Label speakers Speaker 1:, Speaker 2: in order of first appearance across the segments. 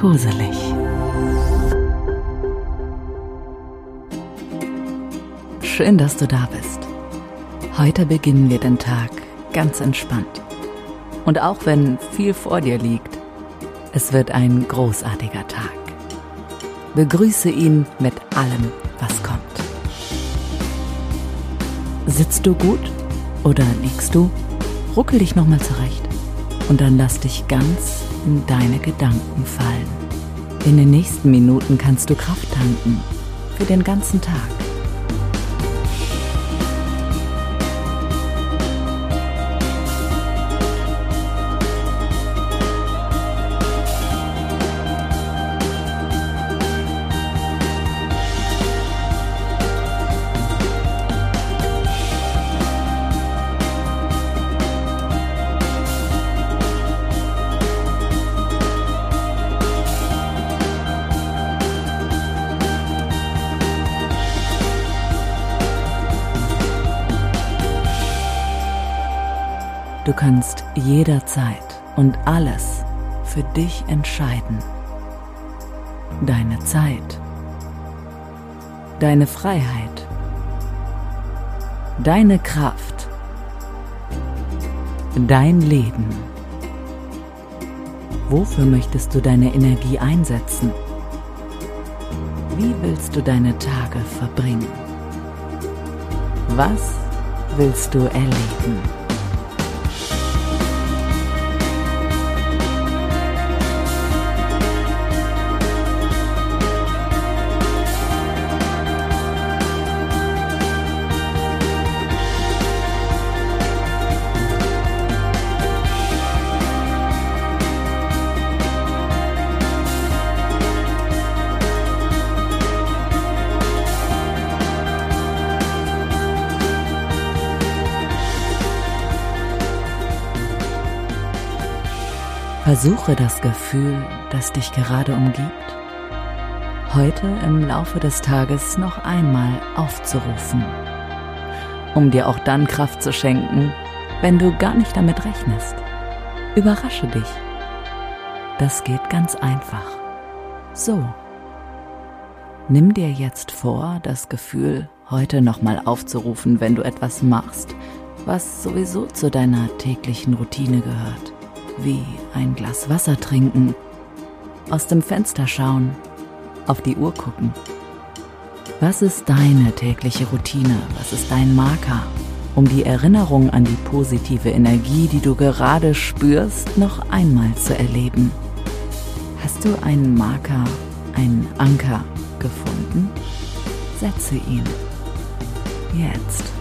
Speaker 1: Koselig. Schön, dass du da bist. Heute beginnen wir den Tag ganz entspannt. Und auch wenn viel vor dir liegt, es wird ein großartiger Tag. Begrüße ihn mit allem, was kommt. Sitzt du gut oder liegst du? Ruckel dich nochmal zurecht und dann lass dich ganz in deine Gedanken fallen. In den nächsten Minuten kannst du Kraft tanken für den ganzen Tag. Du kannst jederzeit und alles für dich entscheiden. Deine Zeit, deine Freiheit, deine Kraft, dein Leben. Wofür möchtest du deine Energie einsetzen? Wie willst du deine Tage verbringen? Was willst du erleben? Versuche das Gefühl, das dich gerade umgibt, heute im Laufe des Tages noch einmal aufzurufen, um dir auch dann Kraft zu schenken, wenn du gar nicht damit rechnest. Überrasche dich. Das geht ganz einfach. So. Nimm dir jetzt vor, das Gefühl heute nochmal aufzurufen, wenn du etwas machst, was sowieso zu deiner täglichen Routine gehört wie ein Glas Wasser trinken, aus dem Fenster schauen, auf die Uhr gucken. Was ist deine tägliche Routine? Was ist dein Marker, um die Erinnerung an die positive Energie, die du gerade spürst, noch einmal zu erleben? Hast du einen Marker, einen Anker gefunden? Setze ihn. Jetzt.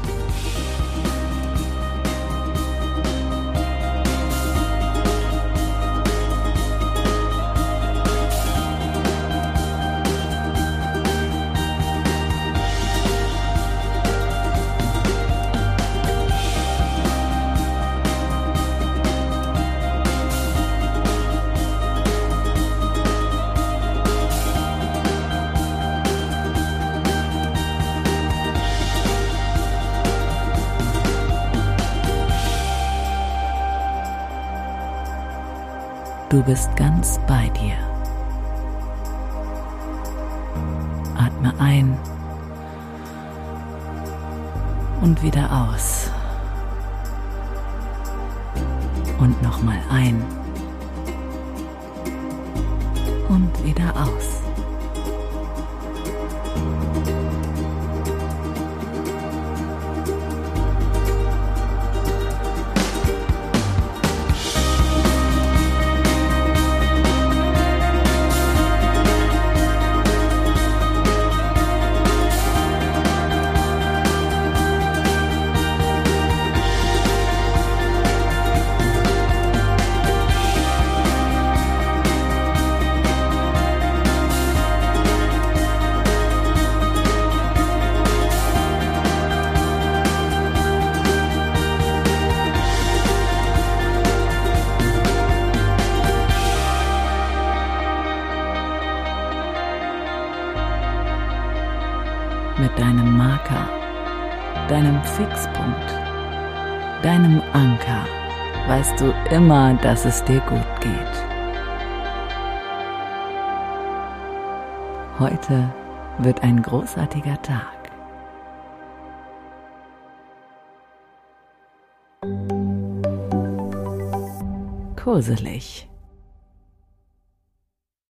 Speaker 1: Du bist ganz bei dir. Atme ein und wieder aus. Und nochmal ein und wieder aus. Mit deinem Marker, deinem Fixpunkt, deinem Anker weißt du immer, dass es dir gut geht. Heute wird ein großartiger Tag. Kurselig.